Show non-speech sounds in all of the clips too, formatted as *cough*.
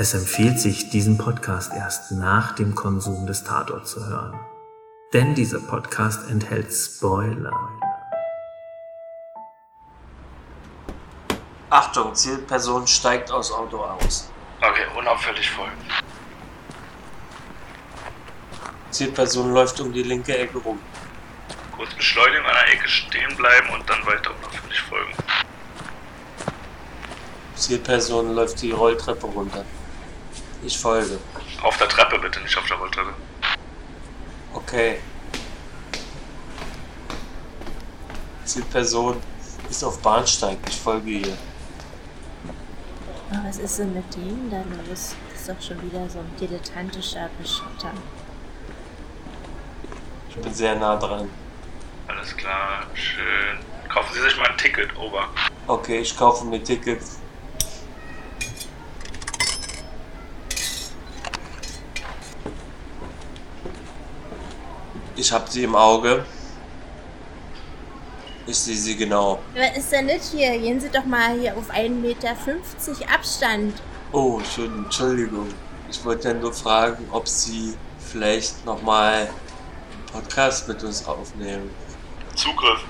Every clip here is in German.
Es empfiehlt sich, diesen Podcast erst nach dem Konsum des Tatorts zu hören. Denn dieser Podcast enthält Spoiler. Achtung, Zielperson steigt aus Auto aus. Okay, unauffällig folgen. Zielperson läuft um die linke Ecke rum. Kurz beschleunigen, an der Ecke stehen bleiben und dann weiter unauffällig folgen. Zielperson läuft die Rolltreppe runter. Ich folge. Auf der Treppe bitte, nicht auf der Rolltreppe. Okay. Zielperson ist auf Bahnsteig. Ich folge ihr. Oh, was ist denn mit dem da los? Das ist doch schon wieder so ein dilettantischer Beschotter. Ich bin sehr nah dran. Alles klar, schön. Kaufen Sie sich mal ein Ticket, Ober. Okay, ich kaufe mir Tickets. Ich habe sie im Auge. Ich sehe sie genau. Was ist denn das hier? Gehen Sie doch mal hier auf 1,50 Meter Abstand. Oh, schön, Entschuldigung. Ich wollte ja nur fragen, ob Sie vielleicht nochmal einen Podcast mit uns aufnehmen. Zugriff.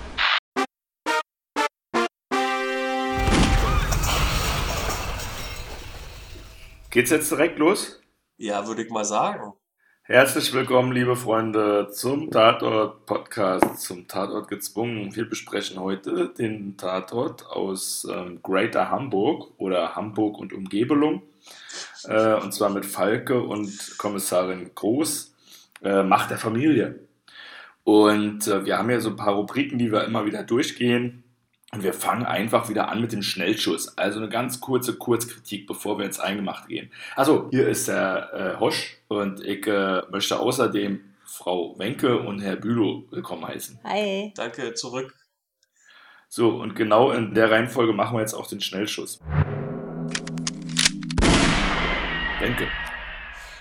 Geht's jetzt direkt los? Ja, würde ich mal sagen. Herzlich willkommen, liebe Freunde, zum Tatort-Podcast, zum Tatort gezwungen. Wir besprechen heute den Tatort aus ähm, Greater Hamburg oder Hamburg und Umgebelung. Äh, und zwar mit Falke und Kommissarin Groß, äh, Macht der Familie. Und äh, wir haben ja so ein paar Rubriken, die wir immer wieder durchgehen. Und wir fangen einfach wieder an mit dem Schnellschuss. Also eine ganz kurze Kurzkritik, bevor wir ins Eingemacht gehen. Also, hier ist der äh, Hosch und ich äh, möchte außerdem Frau Wenke und Herr Bülow willkommen heißen. Hi. Danke, zurück. So, und genau in der Reihenfolge machen wir jetzt auch den Schnellschuss. Wenke.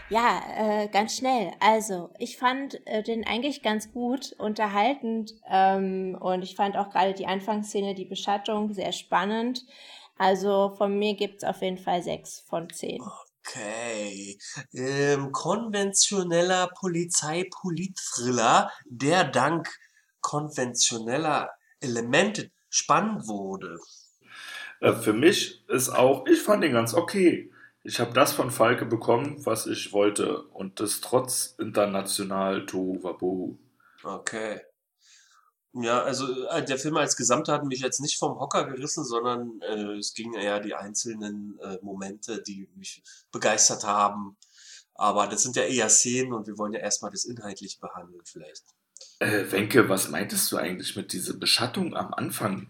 Ja, äh, ganz schnell. Also, ich fand äh, den eigentlich ganz gut, unterhaltend ähm, und ich fand auch gerade die Anfangsszene, die Beschattung, sehr spannend. Also von mir gibt's auf jeden Fall sechs von zehn. Okay. Ähm, konventioneller Polizei-Polit-Thriller, der dank konventioneller Elemente spannend wurde. Äh, für mich ist auch, ich fand ihn ganz okay. Ich habe das von Falke bekommen, was ich wollte. Und das trotz international Tohu Wabohu. Okay. Ja, also äh, der Film als Gesamt hat mich jetzt nicht vom Hocker gerissen, sondern äh, es gingen eher die einzelnen äh, Momente, die mich begeistert haben. Aber das sind ja eher Szenen und wir wollen ja erstmal das inhaltlich behandeln vielleicht. Äh, Wenke, was meintest du eigentlich mit dieser Beschattung am Anfang?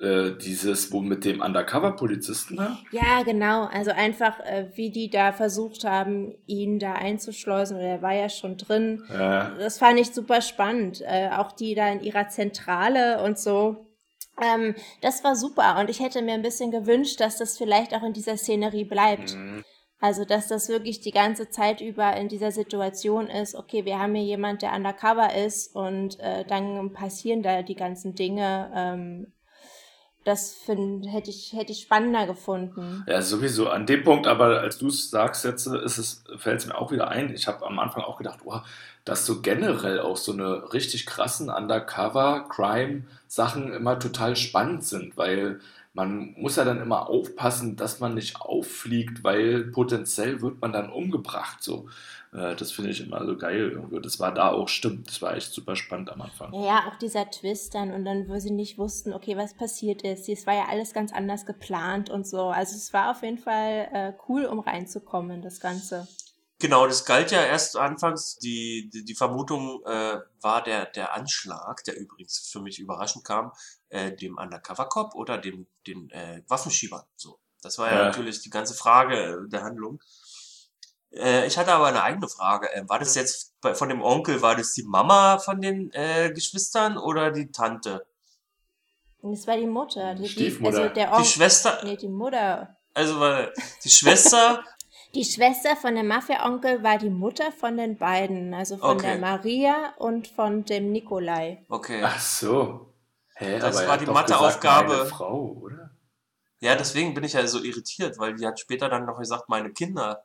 Äh, dieses, wo mit dem Undercover-Polizisten da? Ja, genau. Also einfach, äh, wie die da versucht haben, ihn da einzuschleusen, oder er war ja schon drin. Ja. Das fand ich super spannend. Äh, auch die da in ihrer Zentrale und so. Ähm, das war super. Und ich hätte mir ein bisschen gewünscht, dass das vielleicht auch in dieser Szenerie bleibt. Mhm. Also, dass das wirklich die ganze Zeit über in dieser Situation ist, okay, wir haben hier jemand, der undercover ist und äh, dann passieren da die ganzen Dinge. Ähm, das find, hätte ich, hätte ich spannender gefunden. Ja, sowieso. An dem Punkt, aber als du es sagst jetzt, fällt es mir auch wieder ein. Ich habe am Anfang auch gedacht, oh, dass so generell auch so eine richtig krassen Undercover-Crime-Sachen immer total spannend sind, weil man muss ja dann immer aufpassen, dass man nicht auffliegt, weil potenziell wird man dann umgebracht. So. Äh, Das finde ich immer so geil. irgendwie. Das war da auch stimmt. Das war echt super spannend am Anfang. Ja, ja, auch dieser Twist dann und dann, wo sie nicht wussten, okay, was passiert ist. Es war ja alles ganz anders geplant und so. Also es war auf jeden Fall äh, cool, um reinzukommen in das Ganze. Genau, das galt ja erst anfangs. Die, die, die Vermutung äh, war der, der Anschlag, der übrigens für mich überraschend kam, äh, dem Undercover-Cop oder dem den äh, Waffenschieber. So, das war ja, Ja. natürlich die ganze Frage der Handlung. Äh, ich hatte aber eine eigene Frage. Ähm, war das jetzt bei, von dem Onkel, war das die Mama von den äh, Geschwistern oder die Tante? Und es war die Mutter. Die, die, Stiefmutter. also der Die Onkel. Schwester, Nee, die Mutter. also war die Schwester, *laughs* Die Schwester von dem Mafia-Onkel war die Mutter von den beiden. Also von Okay. der Maria und von dem Nikolai. okay. Ach so. Hä, Das aber er war die Matheaufgabe. Frau, oder? Ja, deswegen bin ich ja so irritiert, weil die hat später dann noch gesagt, meine Kinder.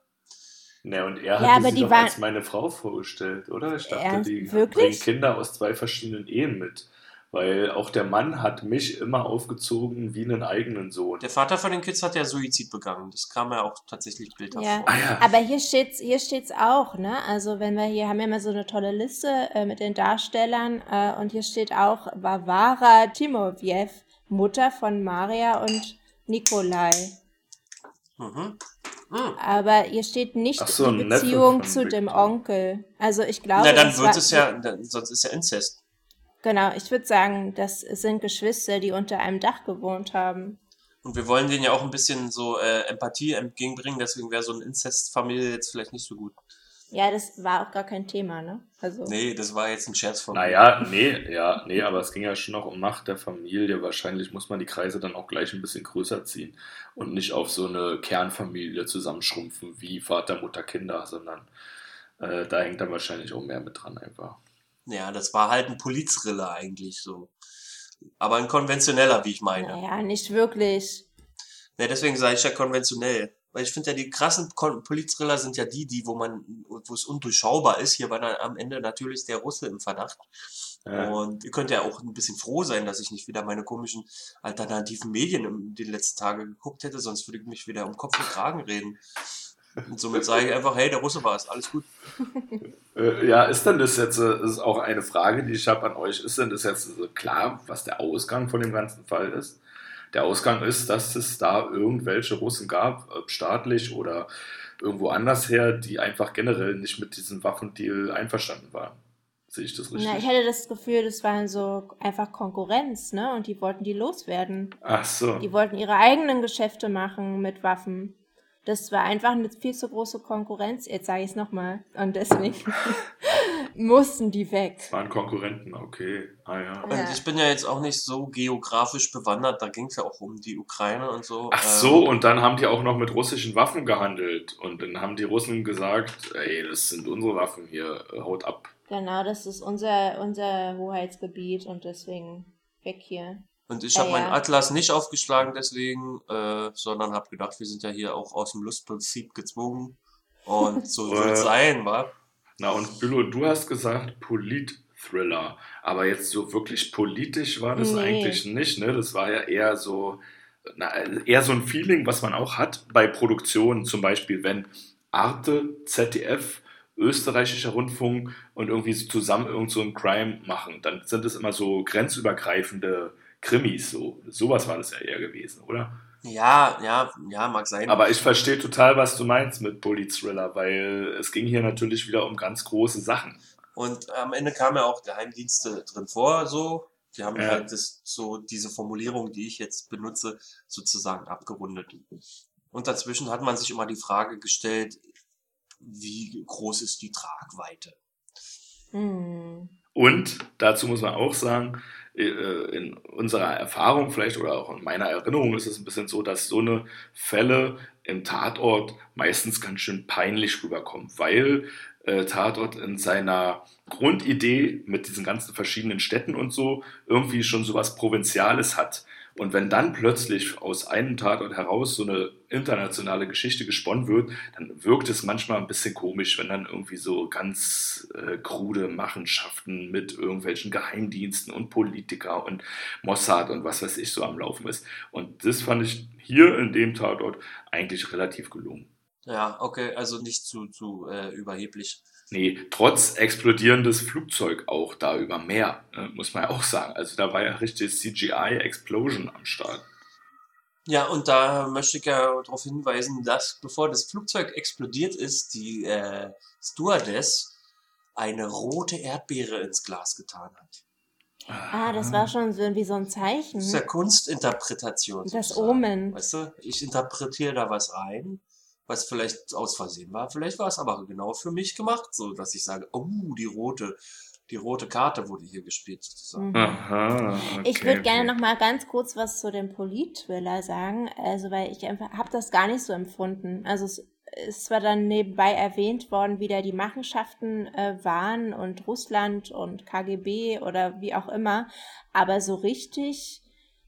Ne, und er Ja, hat aber sie die doch waren- als meine Frau vorgestellt, oder? Ich dachte, Ernst? die Wirklich? bringen Kinder aus zwei verschiedenen Ehen mit. Weil auch der Mann hat mich immer aufgezogen wie einen eigenen Sohn. Der Vater von den Kids hat ja Suizid begangen. Das kam ja auch tatsächlich bildhaft Ja. vor. Ah ja. Aber hier steht's, hier steht's auch, ne? Also wenn wir hier haben wir immer so eine tolle Liste äh, mit den Darstellern äh, und hier steht auch Varvara Timofejew, Mutter von Maria und Nikolai. Mhm. Mhm. Aber hier steht nicht so, die Beziehung zu dem. Onkel. Also ich glaube, Na, dann wird es ja, dann, sonst ist ja Inzest. Genau, ich würde sagen, das sind Geschwister, die unter einem Dach gewohnt haben. Und wir wollen denen ja auch ein bisschen so äh, Empathie entgegenbringen, deswegen wäre so eine Inzestfamilie jetzt vielleicht nicht so gut. Ja, das war auch gar kein Thema, ne? Also Nee, das war jetzt ein Scherz von mir. Naja, nee, ja, nee, aber es ging ja schon noch um Macht der Familie. Wahrscheinlich muss man die Kreise dann auch gleich ein bisschen größer ziehen und nicht auf so eine Kernfamilie zusammenschrumpfen wie Vater, Mutter, Kinder, sondern äh, da hängt dann wahrscheinlich auch mehr mit dran einfach. Ja, das war halt ein Polizriller eigentlich so. Aber ein konventioneller, wie ich meine. naja, nicht wirklich. Ne, deswegen sage ich ja konventionell. Weil ich finde ja, die krassen Polizthriller sind ja die, die, wo man, wo es undurchschaubar ist. Hier war dann am Ende natürlich der Russe im Verdacht. Ja. Und ihr könnt ja auch ein bisschen froh sein, dass ich nicht wieder meine komischen alternativen Medien in den letzten Tagen geguckt hätte, sonst würde ich mich wieder um Kopf und Kragen reden. Und somit sage ich einfach, hey, der Russe war es, alles gut. *laughs* Äh, ja, ist denn das jetzt, äh, das ist auch eine Frage, die ich habe an euch, ist denn das jetzt äh, klar, was der Ausgang von dem ganzen Fall ist? Der Ausgang ist, dass es da irgendwelche Russen gab, staatlich oder irgendwo anders her, die einfach generell nicht mit diesem Waffendeal einverstanden waren. Sehe ich das richtig? Na, ich hatte das Gefühl, das waren so einfach Konkurrenz, ne? Und die wollten die loswerden. Ach so. Die wollten ihre eigenen Geschäfte machen mit Waffen. Das war einfach eine viel zu große Konkurrenz. Jetzt sage ich es nochmal. Und deswegen *laughs* mussten die weg. Das waren Konkurrenten, okay. Ah ja. Und Ja. ich bin ja jetzt auch nicht so geografisch bewandert, da ging es ja auch um die Ukraine und so. Ach Ähm, so, und dann haben die auch noch mit russischen Waffen gehandelt. Und dann haben die Russen gesagt, ey, das sind unsere Waffen hier, äh, haut ab. Genau, das ist unser, unser Hoheitsgebiet und deswegen weg hier. Und ich Ja, habe meinen ja. Atlas nicht aufgeschlagen deswegen, äh, sondern habe gedacht, wir sind ja hier auch aus dem Lustprinzip gezwungen. Und so soll es sein, wa? Na und Bülow, du hast gesagt Polit-Thriller, aber jetzt so wirklich politisch war das Nee. eigentlich nicht, ne? Das war ja eher so, na, eher so ein Feeling, was man auch hat bei Produktionen, zum Beispiel wenn Arte, ZDF, österreichischer Rundfunk und irgendwie zusammen irgend so ein Crime machen, dann sind es immer so grenzübergreifende Krimis, so. Sowas war das ja eher gewesen, oder? Ja, ja, ja, mag sein. Aber ich verstehe total, was du meinst mit Polit-Thriller, weil es ging hier natürlich wieder um ganz große Sachen. Und am Ende kamen ja auch Geheimdienste drin vor, so. Die haben Ja. halt das, so diese Formulierung, die ich jetzt benutze, sozusagen abgerundet. Und dazwischen hat man sich immer die Frage gestellt, wie groß ist die Tragweite? Hm. Und dazu muss man auch sagen, in unserer Erfahrung vielleicht oder auch in meiner Erinnerung ist es ein bisschen so, dass so eine Fälle im Tatort meistens ganz schön peinlich rüberkommen, weil äh, Tatort in seiner Grundidee mit diesen ganzen verschiedenen Städten und so irgendwie schon sowas Provinziales hat. Und wenn dann plötzlich aus einem Tatort heraus so eine internationale Geschichte gesponnen wird, dann wirkt es manchmal ein bisschen komisch, wenn dann irgendwie so ganz äh, krude Machenschaften mit irgendwelchen Geheimdiensten und Politiker und Mossad und was weiß ich so am Laufen ist. Und das fand ich hier in dem Tatort eigentlich relativ gelungen. Ja, okay, also nicht zu, zu äh, überheblich. Nee, trotz explodierendes Flugzeug auch da über Meer, äh, muss man ja auch sagen. Also da war ja richtig CGI-Explosion am Start. Ja, und da möchte ich ja darauf hinweisen, dass bevor das Flugzeug explodiert ist, die äh, Stewardess eine rote Erdbeere ins Glas getan hat. Ah, das war schon so wie so ein Zeichen. Das ist ja Kunstinterpretation. Das sozusagen. Omen. Weißt du, ich interpretiere da was ein, was vielleicht aus Versehen war, vielleicht war es aber genau für mich gemacht, so dass ich sage, oh, die rote, die rote Karte wurde hier gespielt sozusagen. Mhm. Aha. Okay, Ich würde gerne okay. noch mal ganz kurz was zu dem Polit-Thriller sagen, also weil ich einfach habe das gar nicht so empfunden. Also es ist zwar dann nebenbei erwähnt worden, wie da die Machenschaften äh, waren und Russland und KGB oder wie auch immer, aber so richtig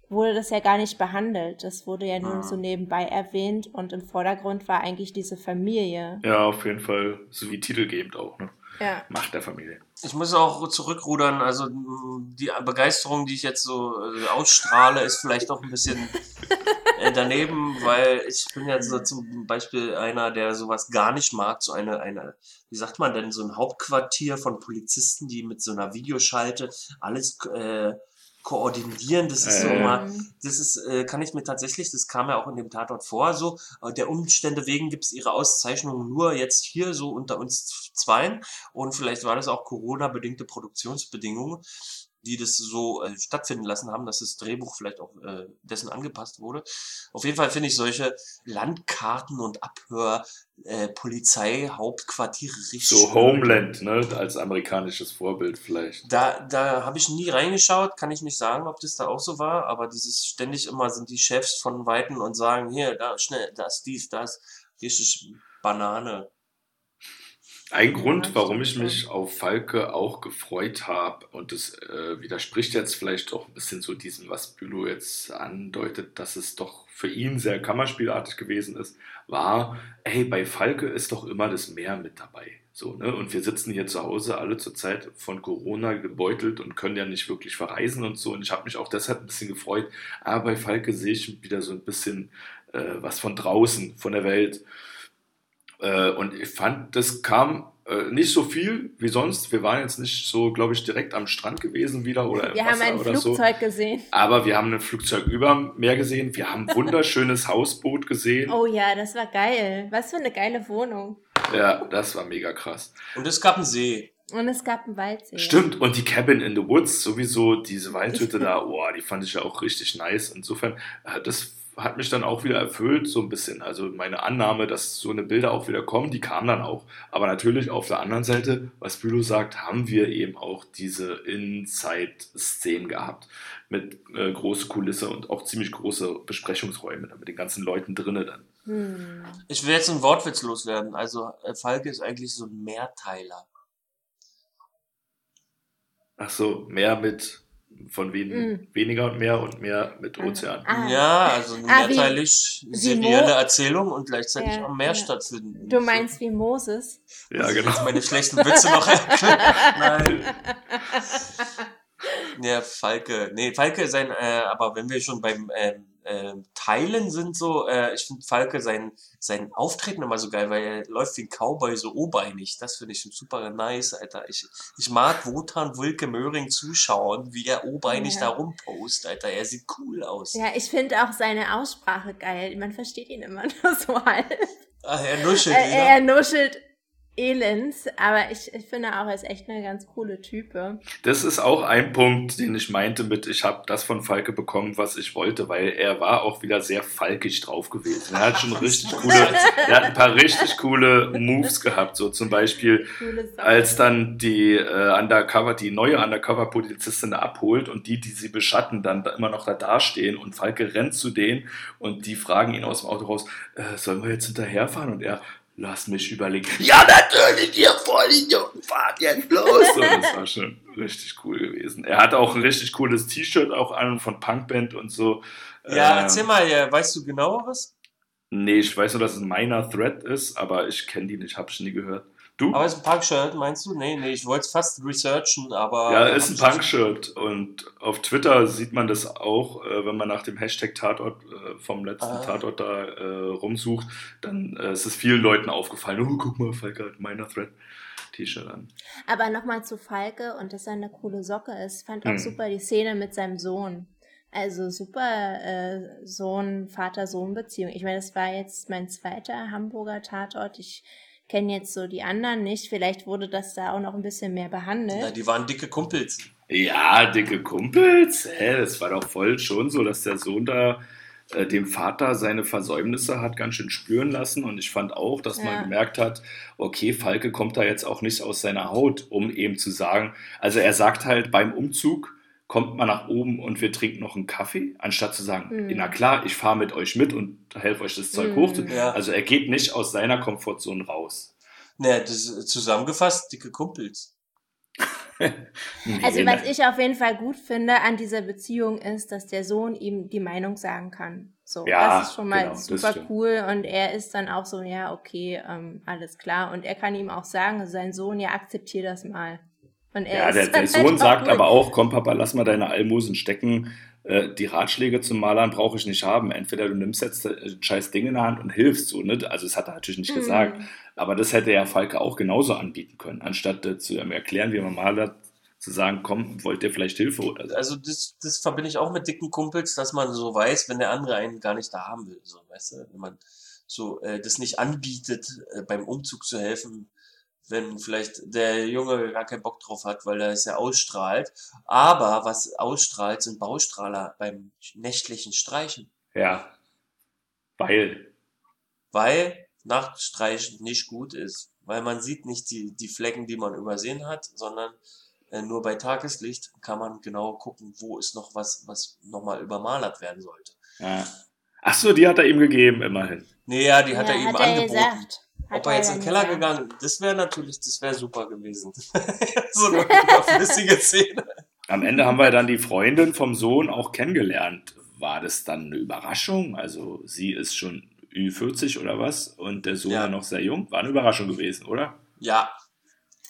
wurde das ja gar nicht behandelt. Das wurde ja nur Ah. so nebenbei erwähnt und im Vordergrund war eigentlich diese Familie. Ja, auf jeden Fall, so wie titelgebend auch, ne? Ja. Macht der Familie. Ich muss auch zurückrudern. Also die Begeisterung, die ich jetzt so äh, ausstrahle, ist vielleicht auch ein bisschen *laughs* äh, daneben, weil ich bin ja so zum Beispiel einer, der sowas gar nicht mag. So eine, eine, wie sagt man denn, so ein Hauptquartier von Polizisten, die mit so einer Videoschalte alles äh, koordinieren. Das ist so Äh. mal das ist, äh, kann ich mir tatsächlich, das kam ja auch in dem Tatort vor, so, äh, der Umstände wegen gibt's ihre Auszeichnung nur jetzt hier so unter uns Zweien und vielleicht war das auch Corona-bedingte Produktionsbedingungen, die das so äh, stattfinden lassen haben, dass das Drehbuch vielleicht auch äh, dessen angepasst wurde. Auf jeden Fall finde ich solche Landkarten und Abhör äh, Polizeihauptquartiere richtig So. Homeland, ne? Als amerikanisches Vorbild vielleicht. Da, da habe ich nie reingeschaut, kann ich nicht sagen, ob das da auch so war, aber dieses ständig immer sind die Chefs von Weitem und sagen, hier, da, schnell, das, dies, das, richtig Banane. Ein Grund, warum ich mich auf Falke auch gefreut habe, und das äh, widerspricht jetzt vielleicht auch ein bisschen so diesem, was Bülow jetzt andeutet, dass es doch für ihn sehr kammerspielartig gewesen ist, war, ey, bei Falke ist doch immer das Meer mit dabei. So, ne? Und wir sitzen hier zu Hause alle zur Zeit von Corona gebeutelt und können ja nicht wirklich verreisen und so. Und ich habe mich auch deshalb ein bisschen gefreut. Aber bei Falke sehe ich wieder so ein bisschen äh, was von draußen, von der Welt. Äh, und ich fand, das kam äh, nicht so viel wie sonst. Wir waren jetzt nicht so, glaube ich, direkt am Strand gewesen wieder oder im Wir haben Wasser ein oder so. Flugzeug gesehen. Aber wir haben ein Flugzeug über dem Meer gesehen. Wir haben ein wunderschönes *laughs* Hausboot gesehen. Oh ja, das war geil. Was für eine geile Wohnung. Ja, das war mega krass. Und es gab einen See. Und es gab einen Waldsee. Stimmt, und die Cabin in the Woods, sowieso diese *laughs* Waldhütte da, oh, die fand ich ja auch richtig nice. Insofern, äh, das hat mich dann auch wieder erfüllt, so ein bisschen. Also meine Annahme, dass so eine Bilder auch wieder kommen, die kam dann auch. Aber natürlich auf der anderen Seite, was Bülow sagt, haben wir eben auch diese Inside-Szenen gehabt. Mit äh, große Kulisse und auch ziemlich große Besprechungsräume, mit den ganzen Leuten drinnen dann. Hm. Ich will jetzt einen Wortwitz loswerden. Also äh, Falke ist eigentlich so ein Mehrteiler. Ach so, mehr mit von wen, Mm. weniger und mehr und mehr mit Ah. Ozean. Ah. Ja, also eine Ah, mehrteilig wie serielle Erzählung und gleichzeitig Ja, am Meer ja. stattfinden. Du meinst wie Moses? Ja, Muss ich genau. Jetzt meine schlechten Witze noch? Nein. *laughs* Ja, Falke. Nee, Falke sein, äh, aber wenn wir schon beim ähm, ähm, Teilen sind, so, äh, ich finde Falke sein, sein Auftreten immer so geil, weil er läuft wie ein Cowboy so obeinig. Das finde ich super nice, Alter. Ich, ich mag Wotan Wulke Möhring zuschauen, wie er obeinig Ja. da rumpost, Alter. Er sieht cool aus. Ja, ich finde auch seine Aussprache geil. Man versteht ihn immer *laughs* nur so halb. Ach, er nuschelt Er, er nuschelt elends, aber ich, ich finde auch, er ist echt eine ganz coole Type. Das ist auch ein Punkt, den ich meinte mit, ich habe das von Falke bekommen, was ich wollte, weil er war auch wieder sehr falkig drauf gewesen. Er hat schon *laughs* richtig coole, er hat ein paar richtig coole Moves gehabt, so zum Beispiel als dann die äh, Undercover, die neue Undercover-Polizistin abholt und die, die sie beschatten, dann da immer noch da dastehen und Falke rennt zu denen und die fragen ihn aus dem Auto raus, äh, sollen wir jetzt hinterherfahren? Und er, lass mich überlegen. Ja, natürlich, ihr Vollidioten, fahrt jetzt los! So, das war schon richtig cool gewesen. Er hat auch ein richtig cooles T-Shirt auch an von Punkband und so. Ja, Ähm, erzähl mal, weißt du genaueres? Nee, ich weiß nur, dass es ein Minor Threat ist, aber ich kenne die nicht, hab ich nie gehört. Du? Aber ist ein Punkshirt, meinst du? Nee, nee, ich wollte es fast researchen, aber. Ja, ist ein ich Punkshirt und auf Twitter sieht man das auch, äh, wenn man nach dem Hashtag Tatort äh, vom letzten Ah. Tatort da äh, rumsucht, dann äh, ist es vielen Leuten aufgefallen, oh, guck mal, Falke hat Minor Threat T-Shirt an. Aber nochmal zu Falke und dass er eine coole Socke ist. Fand auch Hm. super die Szene mit seinem Sohn. Also super äh, Sohn, Vater-Sohn-Beziehung. Ich meine, das war jetzt mein zweiter Hamburger Tatort. Ich kenne jetzt so die anderen nicht. Vielleicht wurde das da auch noch ein bisschen mehr behandelt. Na, die waren dicke Kumpels. Ja, dicke Kumpels, hä, das war doch voll schon so, dass der Sohn da äh, dem Vater seine Versäumnisse hat ganz schön spüren lassen und ich fand auch, dass Ja. man gemerkt hat, okay, Falke kommt da jetzt auch nicht aus seiner Haut, um eben zu sagen, also er sagt halt beim Umzug, kommt mal nach oben und wir trinken noch einen Kaffee, anstatt zu sagen, Mhm. na klar, ich fahre mit euch mit und helfe euch das Zeug Mhm. hoch. Ja. Also er geht nicht aus seiner Komfortzone raus. Ne, das ist zusammengefasst, dicke Kumpels. *laughs* Nee, Also was ich auf jeden Fall gut finde an dieser Beziehung ist, dass der Sohn ihm die Meinung sagen kann. So, Ja, das ist schon mal genau, super cool und er ist dann auch so, ja, okay, ähm, alles klar. Und er kann ihm auch sagen, sein Sohn, ja, akzeptier das mal. Und er Ja, der, der halt Sohn auch sagt aber auch, komm Papa, lass mal deine Almosen stecken. Äh, Die Ratschläge zum Malern brauche ich nicht haben. Entweder du nimmst jetzt äh, ein scheiß Ding in der Hand und hilfst so, ne? Also das hat er natürlich nicht Mhm. gesagt. Aber das hätte ja Falke auch genauso anbieten können, anstatt äh, zu ihm erklären, wie man malert, zu sagen, komm, wollt ihr vielleicht Hilfe oder so. Also das, das verbinde ich auch mit dicken Kumpels, dass man so weiß, wenn der andere einen gar nicht da haben will. So, weißt du, wenn man so äh, das nicht anbietet, äh, beim Umzug zu helfen, wenn vielleicht der Junge gar keinen Bock drauf hat, weil er es ja ausstrahlt. Aber was ausstrahlt, sind Baustrahler beim nächtlichen Streichen. Ja. Weil, Weil Nachtstreichen nicht gut ist. Weil man sieht nicht die, die Flecken, die man übersehen hat, sondern äh, nur bei Tageslicht kann man genau gucken, wo ist noch was, was nochmal übermalert werden sollte. ja. Ach so, die hat er ihm gegeben, immerhin. Nee, ja, die hat ja, er ihm hat er angeboten. gesagt. Hat Ob er jetzt ja in den Keller gesagt. gegangen, das wäre natürlich, das wäre super gewesen. *laughs* so eine überflüssige Szene. Am Ende haben wir dann die Freundin vom Sohn auch kennengelernt. War das dann eine Überraschung? Also sie ist schon Ü40 oder was und der Sohn Ja. ja noch sehr jung. War eine Überraschung gewesen, oder? Ja,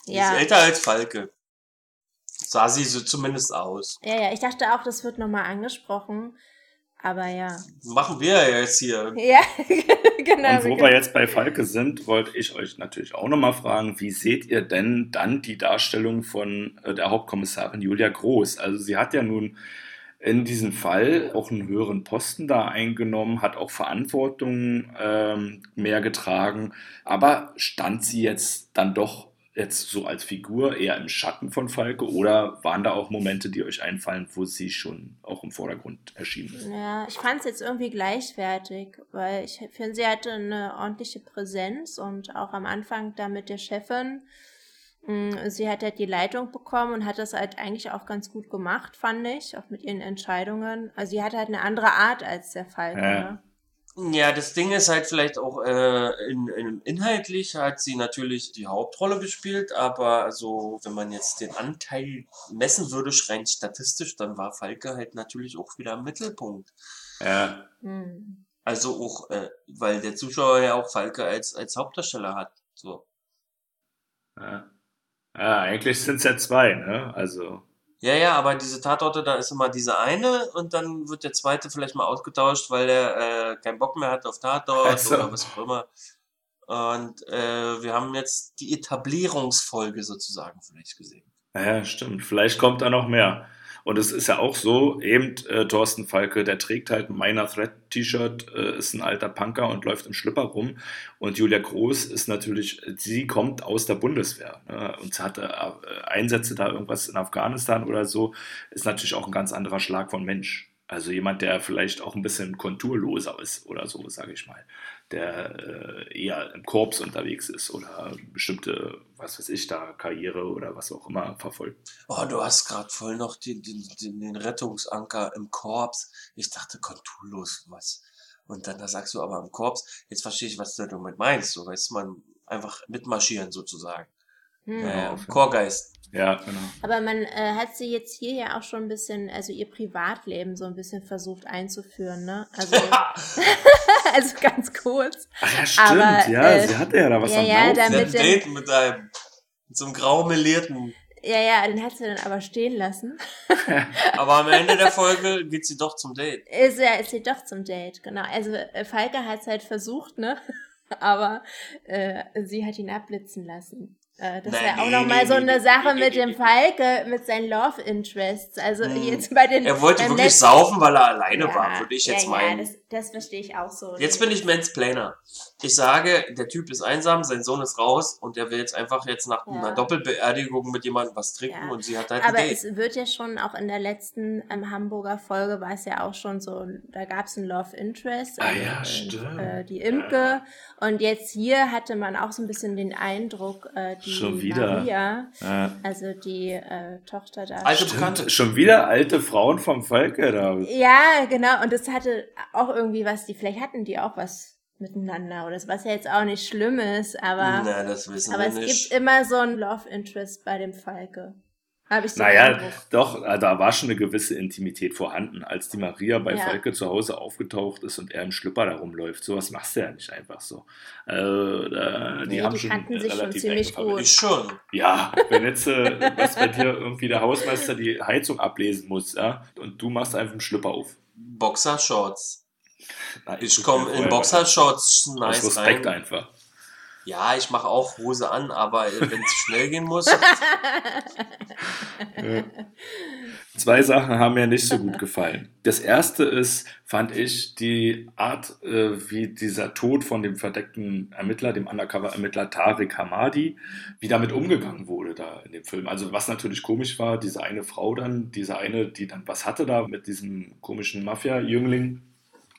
Ja. ist älter als Falke. Sah sie so zumindest aus. Ja, ja, ich dachte auch, das wird nochmal angesprochen. Aber ja. Machen wir ja jetzt hier. Ja, *laughs* genau. Und wo wir jetzt bei Falke sind, wollte ich euch natürlich auch nochmal fragen, wie seht ihr denn dann die Darstellung von äh, der Hauptkommissarin Julia Groß? Also sie hat ja nun in diesem Fall auch einen höheren Posten da eingenommen, hat auch Verantwortung ähm, mehr getragen, aber stand sie jetzt dann doch jetzt so als Figur eher im Schatten von Falke oder waren da auch Momente, die euch einfallen, wo sie schon auch im Vordergrund erschienen ist? Ja, ich fand es jetzt irgendwie gleichwertig, weil ich finde, sie hatte eine ordentliche Präsenz und auch am Anfang da mit der Chefin. mh, Sie hat halt die Leitung bekommen und hat das halt eigentlich auch ganz gut gemacht, fand ich, auch mit ihren Entscheidungen. Also sie hatte halt eine andere Art als der Falke. Ja. Ja, das Ding ist halt vielleicht auch äh, in, in, inhaltlich hat sie natürlich die Hauptrolle gespielt, aber so, wenn man jetzt den Anteil messen würde, rein statistisch, dann war Falke halt natürlich auch wieder im Mittelpunkt. Ja, Hm. Also auch, äh, weil der Zuschauer ja auch Falke als, als Hauptdarsteller hat. So. ja. ja eigentlich sind es ja zwei, ne? Also. Ja, ja, aber diese Tatorte, da ist immer diese eine und dann wird der zweite vielleicht mal ausgetauscht, weil der äh, keinen Bock mehr hat auf Tatort Ach so. oder was auch immer. Und äh, wir haben jetzt die Etablierungsfolge sozusagen vielleicht gesehen. Ja, stimmt. Vielleicht kommt da noch mehr. Und es ist ja auch so, eben äh, Thorsten Falke, der trägt halt ein Minor Threat T-Shirt, äh, ist ein alter Punker und läuft im Schlipper rum. Und Julia Groß ist natürlich, sie kommt aus der Bundeswehr ne? und hatte äh, Einsätze da irgendwas in Afghanistan oder so, ist natürlich auch ein ganz anderer Schlag von Mensch. Also jemand, der vielleicht auch ein bisschen konturloser ist oder so, sage ich mal. Der äh, eher im Korps unterwegs ist oder bestimmte, was weiß ich, da Karriere oder was auch immer verfolgt. Oh, du hast gerade voll noch den, den, den, den Rettungsanker im Korps. Ich dachte konturlos was. Und dann da sagst du aber im Korps, jetzt verstehe ich, was du damit meinst. So, weißt du, man einfach mitmarschieren sozusagen. Hm. Ja, okay. Chorgeist. Ja, genau. Aber man äh, hat sie jetzt hier ja auch schon ein bisschen, also ihr Privatleben so ein bisschen versucht einzuführen, ne? Also, *laughs* *laughs* also ganz kurz. Ach ja, stimmt, Aber, ja, äh, sie hatte ja da was ja, am ja, Laufen. Damit- ein Date mit einem, mit so einem graumelierten. Ja, ja, den hat sie dann aber stehen lassen. *laughs* Aber am Ende der Folge geht sie doch zum Date. Ist ja, ist sie doch zum Date, genau. Also äh, Falke hat es halt versucht, ne? Aber äh, sie hat ihn abblitzen lassen. Äh, das wäre auch nee, nochmal nee, so nee, eine Sache mit dem. Falke, mit seinen Love Interests. Also Hm. jetzt bei den. Er wollte wirklich letzten- saufen, weil er alleine Ja, war, würde ich jetzt ja, meinen. Ja, das, das verstehe ich auch so. Jetzt bin ich Mansplainer. Ich sage, der Typ ist einsam, sein Sohn ist raus und der will jetzt einfach jetzt nach Ja. einer Doppelbeerdigung mit jemandem was trinken und sie hat halt Aber es wird ja schon auch in der letzten ähm, Hamburger Folge war es ja auch schon so, da gab es ein Love Interest, Ah also, ja, stimmt. äh, die Imke. Und jetzt hier hatte man auch so ein bisschen den Eindruck, äh, die Schon wieder. Maria, Ja. also die äh, Tochter da. Alte Stimmt, Bekannte. schon wieder alte Frauen vom Falke da. Ja, genau. Und das hatte auch irgendwie was, die vielleicht hatten die auch was miteinander oder was ja jetzt auch nicht schlimm ist, aber, Na, das wissen aber wir es nicht. gibt immer so ein Love Interest bei dem Falke. Habe ich so Naja, doch, äh, da war schon eine gewisse Intimität vorhanden, als die Maria bei Ja. Falke zu Hause aufgetaucht ist und er im Schlüpper da rumläuft. Sowas machst du ja nicht einfach so. Äh, da- die Nee, haben die schon kannten sich schon relativ ziemlich gut. Ich schon. Ja, wenn jetzt äh, was bei dir irgendwie der Hausmeister die Heizung ablesen muss, ja, und du machst einfach einen Schlüpper auf. Boxershorts. Na, Ich guck komme in Boxershorts Aus nice Respekt rein. einfach. Ja, ich mache auch Hose an, aber wenn es schnell gehen muss, *laughs* Zwei Sachen haben mir nicht so gut gefallen. Das erste ist, fand ich, die Art, äh, wie dieser Tod von dem verdeckten Ermittler, dem Undercover-Ermittler Tariq Hamadi, wie damit umgegangen wurde da in dem Film. Also was natürlich komisch war, diese eine Frau dann, diese eine, die dann was hatte da mit diesem komischen Mafia-Jüngling,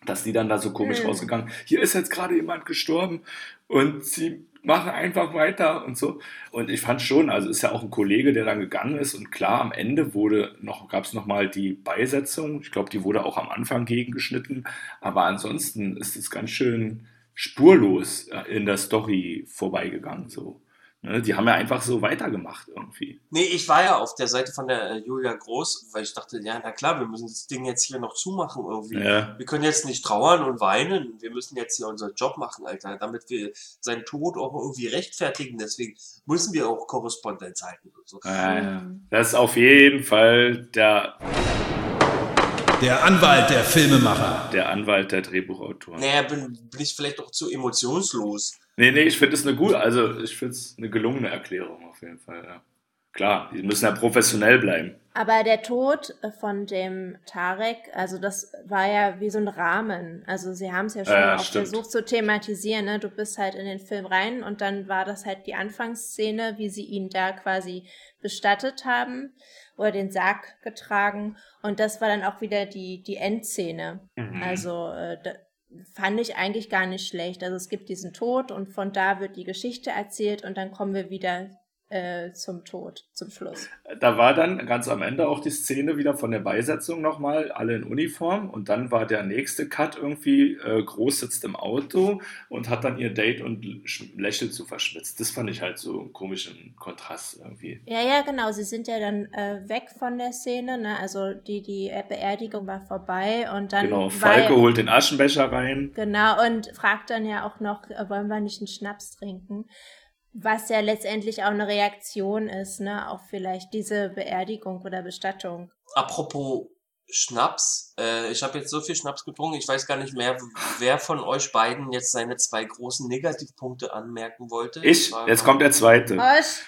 dass die dann da so komisch Hm. rausgegangen, hier ist jetzt gerade jemand gestorben und sie machen einfach weiter und so. Und ich fand schon, also ist ja auch ein Kollege, der dann gegangen ist und klar, am Ende wurde noch, gab es nochmal die Beisetzung. Ich glaube, die wurde auch am Anfang gegengeschnitten. Aber ansonsten ist es ganz schön spurlos äh, in der Story vorbeigegangen. So. Ne? Die haben ja einfach so weitergemacht irgendwie. Nee, ich war ja auf der Seite von der äh, Julia Groß, weil ich dachte, ja, na klar, wir müssen das Ding jetzt hier noch zumachen irgendwie. Ja. Wir können jetzt nicht trauern und weinen. Wir müssen jetzt hier unseren Job machen, Alter, damit wir seinen Tod auch irgendwie rechtfertigen. Deswegen müssen wir auch Korrespondenz halten und so. Mhm. Das ist auf jeden Fall der, Der Anwalt der Filmemacher. der Anwalt der Drehbuchautoren. Naja, bin, bin ich vielleicht auch zu emotionslos. Nee, nee, ich finde es eine gute, also ich finde es eine gelungene Erklärung auf jeden Fall, ja. Klar, die müssen ja professionell bleiben. Aber der Tod äh, von dem Tarek, also das war ja wie so ein Rahmen. Also sie haben es ja schon Ja, auch stimmt. versucht zu thematisieren. Ne? Du bist halt in den Film rein und dann war das halt die Anfangsszene, wie sie ihn da quasi bestattet haben oder den Sarg getragen. Und das war dann auch wieder die, die Endszene. Mhm. Also äh, fand ich eigentlich gar nicht schlecht. Also es gibt diesen Tod und von da wird die Geschichte erzählt und dann kommen wir wieder äh, zum Tod, zum Schluss. Da war dann ganz am Ende auch die Szene wieder von der Beisetzung nochmal, alle in Uniform. Und dann war der nächste Cut irgendwie, äh, Groß sitzt im Auto und hat dann ihr Date und lächelt so verschwitzt. Das fand ich halt so einen komischen Kontrast irgendwie. Ja, ja, genau. Sie sind ja dann äh, weg von der Szene. Ne? Also die, die Beerdigung war vorbei und dann genau, Falke holt den Aschenbecher rein. genau und fragt dann ja auch noch, äh, wollen wir nicht einen Schnaps trinken? Was ja letztendlich auch eine Reaktion ist, ne, auf vielleicht diese Beerdigung oder Bestattung. Apropos Schnaps, äh, ich habe jetzt so viel Schnaps getrunken, ich weiß gar nicht mehr, wer von euch beiden jetzt seine zwei großen Negativpunkte anmerken wollte. Ich, War- jetzt kommt der zweite. Osch,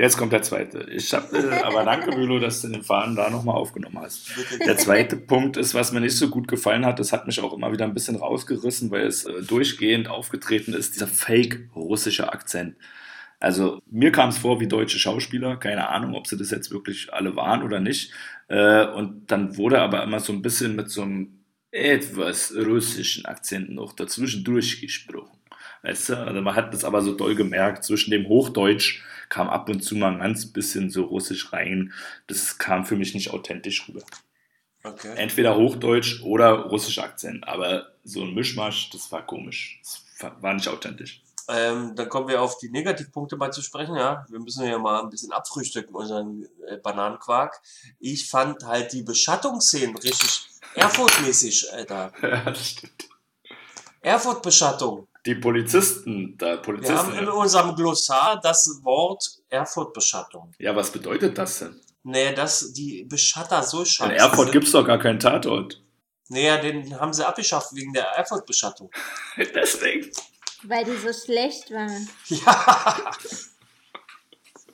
Jetzt kommt der zweite. Ich hab, äh, aber danke, Bülow, dass du den Faden da nochmal aufgenommen hast. Der zweite Punkt ist, was mir nicht so gut gefallen hat, das hat mich auch immer wieder ein bisschen rausgerissen, weil es äh, durchgehend aufgetreten ist, dieser fake-russische Akzent. Also mir kam es vor wie deutsche Schauspieler, keine Ahnung, ob sie das jetzt wirklich alle waren oder nicht. Äh, und dann wurde aber immer so ein bisschen mit so einem etwas russischen Akzent noch dazwischen durchgesprochen. Weißt du, also man hat das aber so doll gemerkt, zwischen dem Hochdeutsch kam ab und zu mal ein ganz bisschen so russisch rein. Das kam für mich nicht authentisch rüber. Okay. Entweder Hochdeutsch oder russischer Akzent, aber so ein Mischmasch, das war komisch. Das war nicht authentisch. Ähm, dann kommen wir auf die Negativpunkte mal zu sprechen, ja. Wir müssen ja mal ein bisschen abfrühstücken, unseren äh, Bananenquark. Ich fand halt die Beschattungsszenen richtig *laughs* Erfurt-mäßig, Alter. Ja, das stimmt. Erfurt-Beschattung. Die Polizisten, da Wir Polizisten. haben in unserem Glossar das Wort Erfurt-Beschattung. ja, was bedeutet das denn? Nee, dass die Beschatter so In scheiße Erfurt sind. gibt's doch gar keinen Tatort. Naja, den haben sie abgeschafft wegen der Erfurt-Beschattung. *laughs* Deswegen. weil die so schlecht waren. *laughs* Ja.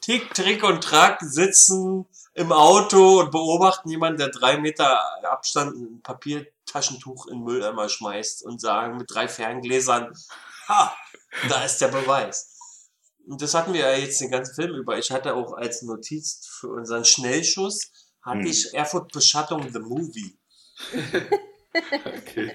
Tick, Trick und Track sitzen im Auto und beobachten jemanden, der drei Meter Abstand ein Papiertaschentuch in den Mülleimer schmeißt und sagen mit drei Ferngläsern, ha, da ist der Beweis. Und das hatten wir ja jetzt den ganzen Film über. Ich hatte auch als Notiz für unseren Schnellschuss, hatte Hm. ich Erfurt Beschattung The Movie. *laughs* Okay.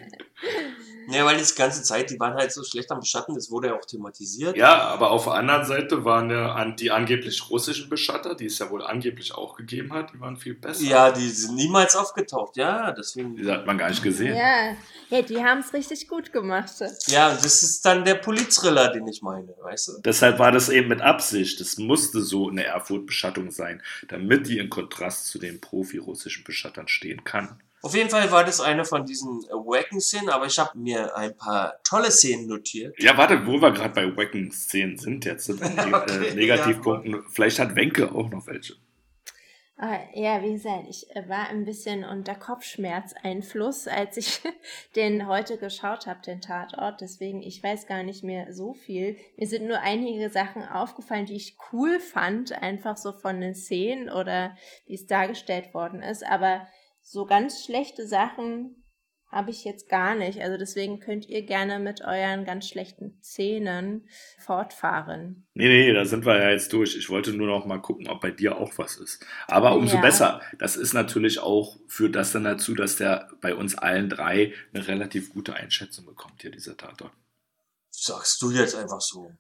Ja, weil die ganze Zeit, die waren halt so schlecht am Beschatten, das wurde ja auch thematisiert. Ja, aber auf der anderen Seite waren ja die angeblich russischen Beschatter, die es ja wohl angeblich auch gegeben hat, die waren viel besser. Ja, die sind niemals aufgetaucht, ja, deswegen. Die hat man gar nicht gesehen. Ja, ja die haben es richtig gut gemacht. Ja, das ist dann der Polizthriller, den ich meine, weißt du? Deshalb war das eben mit Absicht. Das musste so eine Erfurt-Beschattung sein, damit die in Kontrast zu den Profi-russischen Beschattern stehen kann. Auf jeden Fall war das eine von diesen äh, Wacken-Szenen, aber ich habe mir ein paar tolle Szenen notiert. Ja, warte, wo wir gerade bei Wacken-Szenen sind jetzt, bei den *laughs* Okay, äh, Negativpunkten. Vielleicht hat Wenke auch noch welche. Ah, ja, wie gesagt, ich äh, war ein bisschen unter Kopfschmerzeinfluss, als ich *laughs* den heute geschaut habe, den Tatort. Deswegen, ich weiß gar nicht mehr so viel. Mir sind nur einige Sachen aufgefallen, die ich cool fand, einfach so von den Szenen oder wie es dargestellt worden ist. Aber so ganz schlechte Sachen habe ich jetzt gar nicht. Also deswegen könnt ihr gerne mit euren ganz schlechten Szenen fortfahren. Nee, nee, da sind wir ja jetzt durch. Ich wollte nur noch mal gucken, ob bei dir auch was ist. Aber umso Ja. besser. Das ist natürlich auch, führt das dann dazu, dass der bei uns allen drei eine relativ gute Einschätzung bekommt, hier dieser Tatort. Sagst du jetzt einfach so.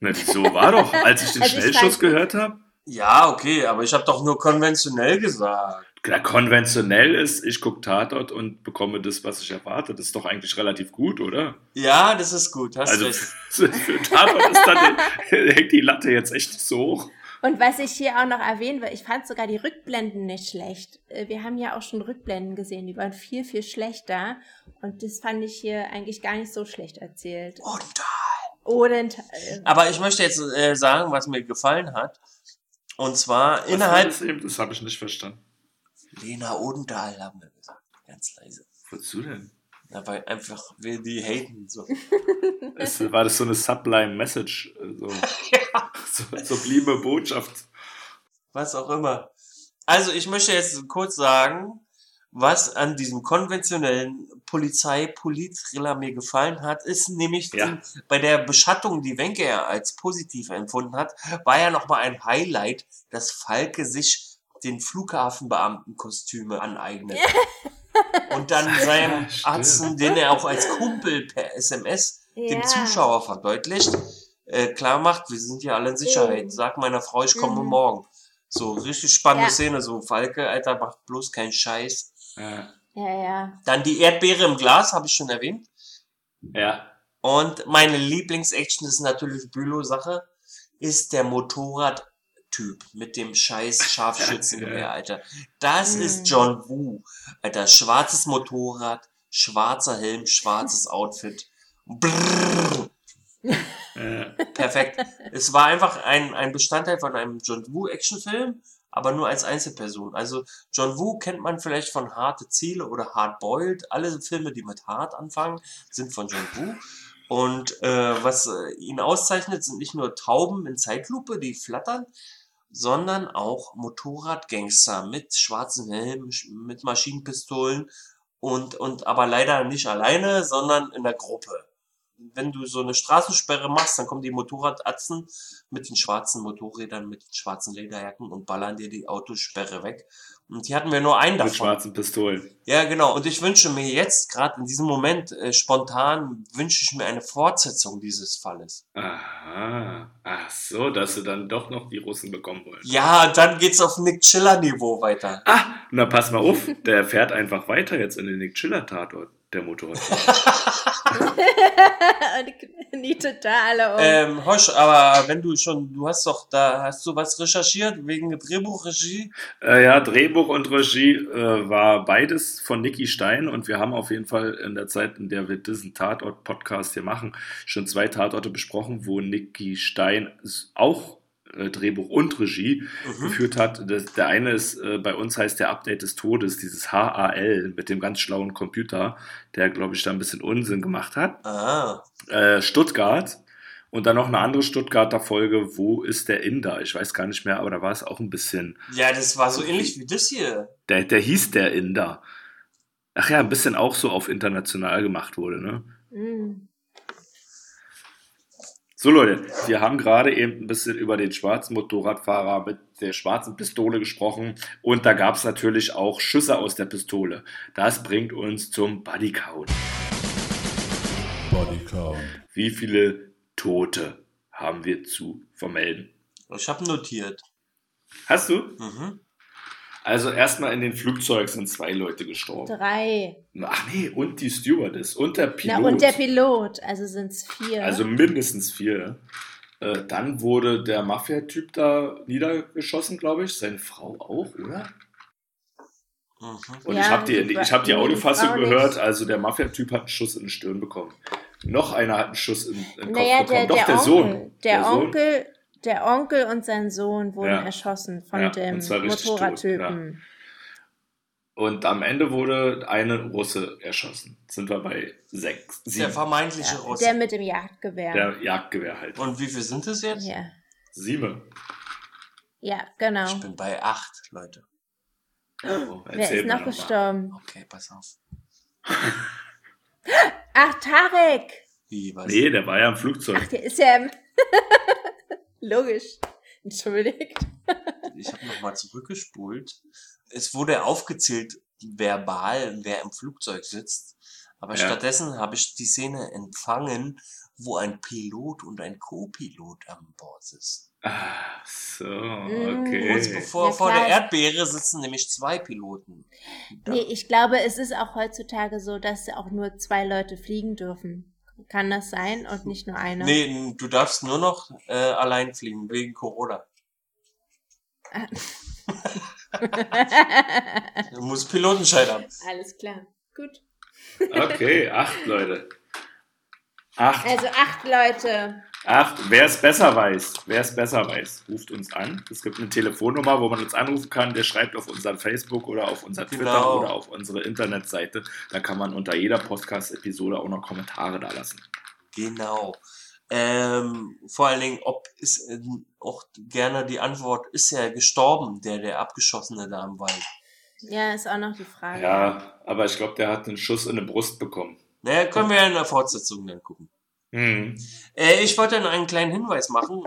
Na, wieso war doch, als ich *laughs* den Also ich Schnellschuss fand- gehört habe? Ja, okay, aber ich habe doch nur konventionell gesagt. Ja, konventionell ist, ich gucke Tatort und bekomme das, was ich erwarte. Das ist doch eigentlich relativ gut, oder? Ja, das ist gut, hast Also recht. *laughs* für, für Tatort ist dann, *laughs* hängt die Latte jetzt echt so hoch. Und was ich hier auch noch erwähnen will, ich fand sogar die Rückblenden nicht schlecht. Äh, Wir haben ja auch schon Rückblenden gesehen, die waren viel, viel schlechter. Und das fand ich hier eigentlich gar nicht so schlecht erzählt. Und. Oder äh, Aber ich möchte jetzt äh, sagen, was mir gefallen hat. Und zwar Was innerhalb. das? Das habe ich nicht verstanden. Lena Odendahl haben wir gesagt. Ganz leise. Wozu denn? Na, weil einfach wir die haten. So. *laughs* Es, war das so eine Sublime Message? So, *laughs* so sublime Botschaft. Was auch immer. Also ich möchte jetzt kurz sagen, was an diesem konventionellen Polizei-Polit-Thriller mir gefallen hat, ist nämlich Ja. den, bei der Beschattung, die Wenke ja als positiv empfunden hat, war ja nochmal ein Highlight, dass Falke sich den Flughafenbeamtenkostüme aneignet. *laughs* Und dann seinem. Arzt, den er auch als Kumpel per SMS dem Ja. Zuschauer verdeutlicht, äh, klar macht, wir sind ja alle in Sicherheit. Sag meiner Frau, ich komme Mhm. morgen. So, richtig spannende Ja. Szene, so Falke, Alter, macht bloß keinen Scheiß. Ja. ja, ja. Dann die Erdbeere im Glas, habe ich schon erwähnt. ja. Und meine Lieblings-Action ist natürlich Bülow-Sache, ist der Motorrad-Typ mit dem scheiß Scharfschützengewehr, *laughs* Alter. Das Mhm. ist John Woo. Alter, schwarzes Motorrad, schwarzer Helm, schwarzes *laughs* Outfit. Brrr. Perfekt. es war einfach ein, ein Bestandteil von einem John Woo Actionfilm, aber nur als Einzelperson. Also John Woo kennt man vielleicht von Harte Ziele oder Hard Boiled. Alle Filme, die mit Hard anfangen, sind von John Woo. Und äh, was äh, ihn auszeichnet, sind nicht nur Tauben in Zeitlupe, die flattern, sondern auch Motorradgangster mit schwarzen Helmen, mit Maschinenpistolen und, und aber leider nicht alleine, sondern in der Gruppe wenn du so eine Straßensperre machst, dann kommen die Motorradatzen mit den schwarzen Motorrädern, mit den schwarzen Lederjacken und ballern dir die Autosperre weg. Und hier hatten wir nur einen Mit davon. schwarzen Pistolen. Ja, genau. Und ich wünsche mir jetzt, gerade in diesem Moment, äh, spontan, wünsche ich mir eine Fortsetzung dieses Falles. Aha. Ach so, dass sie dann doch noch die Russen bekommen wollen. Ja, dann geht's auf Nick Chiller Niveau weiter. Ah, na pass mal auf, der fährt einfach weiter jetzt in den Nick Chiller Tatort, der Motorradfahrer. *laughs* *laughs* Da alle um. Ähm, Hosch, aber wenn du schon, du hast doch da, hast du was recherchiert wegen Drehbuchregie? äh, ja, Drehbuch und Regie äh, war beides von Nicky Stein und wir haben auf jeden Fall in der Zeit, in der wir diesen Tatort-Podcast hier machen, schon zwei Tatorte besprochen, wo Nicky Stein auch Drehbuch und Regie Mhm. geführt hat. Das, der eine ist, äh, bei uns heißt der Update des Todes, dieses HAL mit dem ganz schlauen Computer, der, glaube ich, da ein bisschen Unsinn gemacht hat. Ah, Äh, Stuttgart und dann noch eine andere Stuttgarter Folge, wo ist der Inder? Ich weiß gar nicht mehr, aber da war es auch ein bisschen, ja, das war so ähnlich wie das hier. der, der hieß der Inder. Ach ja, ein bisschen auch so auf international gemacht wurde, ne? Mm. So Leute, wir haben gerade eben ein bisschen über den schwarzen Motorradfahrer mit der schwarzen Pistole gesprochen und da gab es natürlich auch Schüsse aus der Pistole. Das bringt uns zum Bodycount. Body Count. Wie viele Tote haben wir zu vermelden? Ich habe notiert. Hast du? Mhm. Also erstmal in den Flugzeug sind zwei Leute gestorben. Drei. Ach nee, und die Stewardess und der Pilot. Na, und der Pilot. Also sind es vier. Also mindestens vier. Äh, dann wurde der Mafia-Typ da niedergeschossen, glaube ich. Seine Frau auch, oder? Mhm. Und Ja, ich habe die, ich hab die Audiofassung nicht. gehört, also der Mafia-Typ hat einen Schuss in die Stirn bekommen. Noch einer hat einen Schuss in, in den Kopf naja, bekommen. der, Doch, der, der, Onkel. Sohn. Der, Sohn. Onkel. Der Onkel und sein Sohn wurden Ja. erschossen von Ja, dem Motorradtypen. Und am Ende wurde eine Russe erschossen. Sind wir bei sechs, Der sieben. vermeintliche Ja, Russe. der mit dem Jagdgewehr. Der Jagdgewehr halt. Und wie viel sind es jetzt? ja. Sieben. ja, genau. Ich bin bei acht, Leute. Oh, Wer ist noch mal. gestorben? Okay, pass auf. *laughs* Ach, Tarek! Wie, was? Nee, der war ja im Flugzeug. Ach, der ist ja im. *laughs* Logisch. Entschuldigt. Ich habe nochmal zurückgespult. Es wurde aufgezählt verbal, wer im Flugzeug sitzt. Aber Ja. stattdessen habe ich die Szene empfangen, wo ein Pilot und ein Co-Pilot an Bord sitzt. Ah, so, Mm. okay. Kurz bevor Ja, vor der. Erdbeere sitzen nämlich zwei Piloten. Da- Nee, ich glaube, es ist auch heutzutage so, dass auch nur zwei Leute fliegen dürfen. Kann das sein und nicht nur einer? Nee, du darfst nur noch äh, allein fliegen, wegen Corona. *laughs* Du musst Pilotenschein haben. Alles klar. Gut. Okay, acht Leute. Acht. Also acht Leute. Acht. Wer es besser weiß, wer es besser weiß, ruft uns an. Es gibt eine Telefonnummer, wo man uns anrufen kann. Der schreibt auf unseren Facebook oder auf unser Twitter Genau. oder auf unsere Internetseite. Da kann man unter jeder Podcast-Episode auch noch Kommentare da lassen. Genau. Ähm, vor allen Dingen, ob ist äh, auch gerne die Antwort, ist er gestorben, der, der Abgeschossene da im Wald? Ja, ist auch noch die Frage. Ja, aber ich glaube, der hat einen Schuss in die Brust bekommen. Naja, können wir ja in der Fortsetzung dann gucken. Hm. Äh, ich wollte noch einen kleinen Hinweis machen,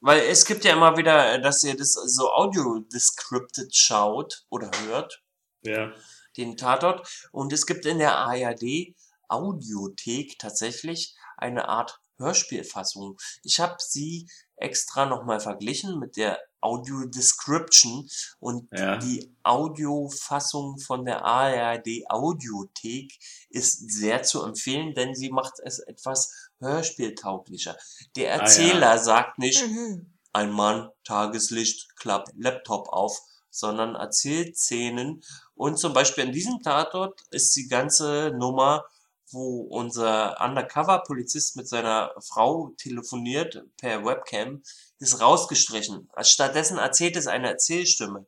weil es gibt ja immer wieder, äh, dass ihr das so audio-descripted schaut oder hört, Ja. den Tatort. Und es gibt in der ARD Audiothek tatsächlich eine Art Hörspielfassung. Ich habe sie extra nochmal verglichen mit der Audio Description und Ja. die Audiofassung von der ARD Audiothek ist sehr zu empfehlen, denn sie macht es etwas hörspieltauglicher. Der Ah, ja. Erzähler sagt nicht, Mhm. ein Mann, Tageslicht, klappt Laptop auf, sondern erzählt Szenen. Und zum Beispiel in diesem Tatort ist die ganze Nummer, wo unser Undercover-Polizist mit seiner Frau telefoniert per Webcam, ist rausgestrichen. Stattdessen erzählt es eine Erzählstimme,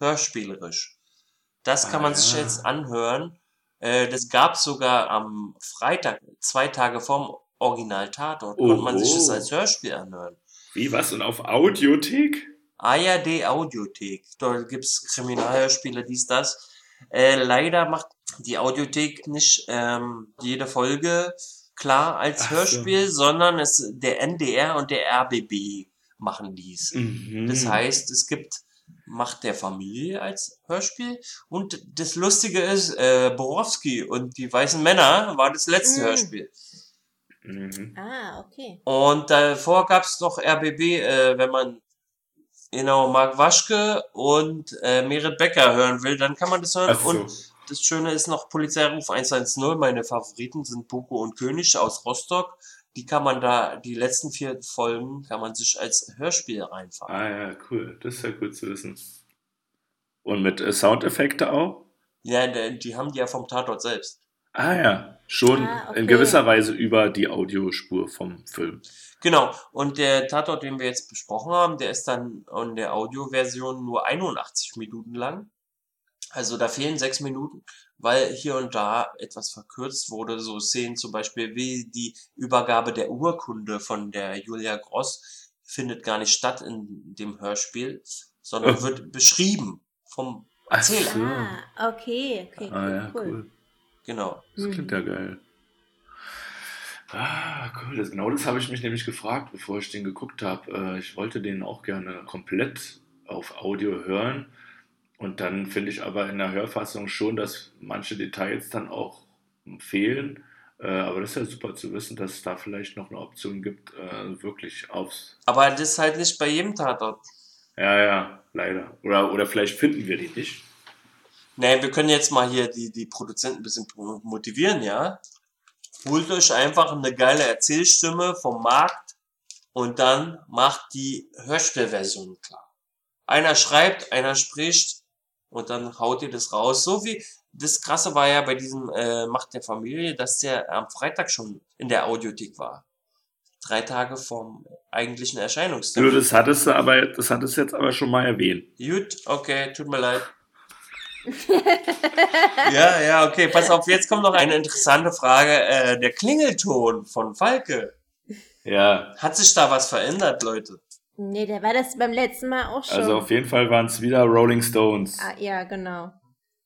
hörspielerisch. Das kann Ah, man sich ja. jetzt anhören. Äh, Das gab sogar am Freitag, zwei Tage vorm Original-Tatort, konnte man sich das Oho. als Hörspiel anhören. Wie, was? Und auf Audiothek? ARD Audiothek. Dort gibt's Kriminalhörspiele, dies, das. Äh, leider macht die Audiothek nicht ähm, jede Folge klar als Ach so. Hörspiel, sondern es der NDR und der RBB machen dies. Mhm. Das heißt, es gibt Macht der Familie als Hörspiel und das Lustige ist, äh, Borowski und die weißen Männer war das letzte Mm. Hörspiel. Mhm. Ah, okay. Und davor gab's noch RBB, äh, wenn man genau Mark Waschke und äh, Merit Becker hören will, dann kann man das hören. So. Und das Schöne ist noch Polizeiruf 110. Meine Favoriten sind Boko und König aus Rostock. Die kann man da, die letzten vier Folgen kann man sich als Hörspiel reinfahren. Ah ja, cool. Das ist ja gut zu wissen. Und mit äh, Soundeffekte auch? Ja, die haben die ja vom Tatort selbst. Ah ja, schon Ah, okay. in gewisser Weise über die Audiospur vom Film. Genau. Und der Tatort, den wir jetzt besprochen haben, der ist dann in der Audioversion nur 81 Minuten lang. Also da fehlen sechs Minuten, weil hier und da etwas verkürzt wurde. So Szenen zum Beispiel wie die Übergabe der Urkunde von der Julia Gross findet gar nicht statt in dem Hörspiel, sondern wird beschrieben vom Erzähler. Ah, okay, okay, Ah cool, ja, cool. cool. Genau. Das klingt ja geil. Ah, cool. Das, genau das habe ich mich nämlich gefragt, bevor ich den geguckt habe. Äh, ich wollte den auch gerne komplett auf Audio hören. Und dann finde ich aber in der Hörfassung schon, dass manche Details dann auch fehlen. Äh, aber das ist ja super zu wissen, dass es da vielleicht noch eine Option gibt, äh, wirklich aufs. Aber das ist halt nicht bei jedem Tatort. Ja, ja, leider. Oder, oder vielleicht finden wir die nicht. Nee, wir können jetzt mal hier die, die Produzenten ein bisschen motivieren, ja? Holt euch einfach eine geile Erzählstimme vom Markt und dann macht die Hörspielversion klar. Einer schreibt, einer spricht und dann haut ihr das raus. So wie das Krasse war ja bei diesem äh, Macht der Familie, dass der am Freitag schon in der Audiothek war. Drei Tage vom eigentlichen Erscheinungstermin. Du, das hattest du aber, das hattest du jetzt aber schon mal erwähnt. Gut, okay, tut mir leid. Ja, ja, okay, pass auf, jetzt kommt noch eine interessante Frage. Äh, der Klingelton von Falke. Ja. Hat sich da was verändert, Leute? Nee, der war das beim letzten Mal auch schon. Also auf jeden Fall waren es wieder Rolling Stones. ah, ja, genau.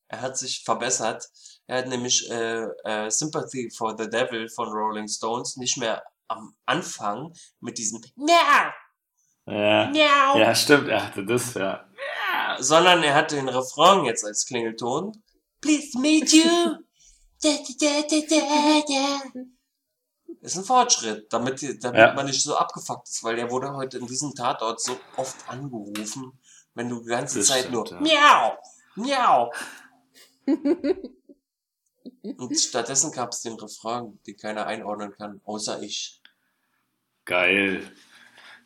Er hat sich verbessert. Er hat nämlich äh, äh, Sympathy for the Devil von Rolling Stones nicht mehr am Anfang mit diesem Miau, Ja, Miau, ja stimmt, er hatte das, ja. Sondern er hat den Refrain jetzt als Klingelton. Please meet you. *laughs* Da, da, da, da, da. Ist ein Fortschritt, damit, damit Ja. man nicht so abgefuckt ist, weil der wurde heute in diesem Tatort so oft angerufen, wenn du die ganze Das Zeit stimmt, nur Miau, Miau. *laughs* Und stattdessen gab es den Refrain, den keiner einordnen kann, außer ich. Geil.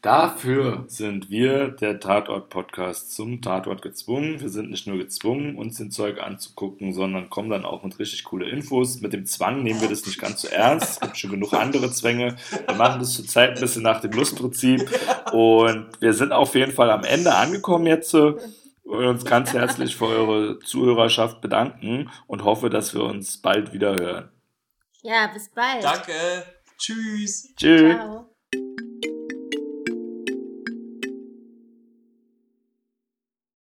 Dafür sind wir, der Tatort-Podcast, zum Tatort gezwungen. Wir sind nicht nur gezwungen, uns den Zeug anzugucken, sondern kommen dann auch mit richtig coole Infos. Mit dem Zwang nehmen wir das nicht ganz so ernst. Es gibt schon genug andere Zwänge. Wir machen das zurzeit ein bisschen nach dem Lustprinzip. Und wir sind auf jeden Fall am Ende angekommen jetzt. wollen uns ganz herzlich für eure Zuhörerschaft bedanken und hoffe, dass wir uns bald wieder hören. Ja, bis bald. Danke. Tschüss. Tschüss. Ciao.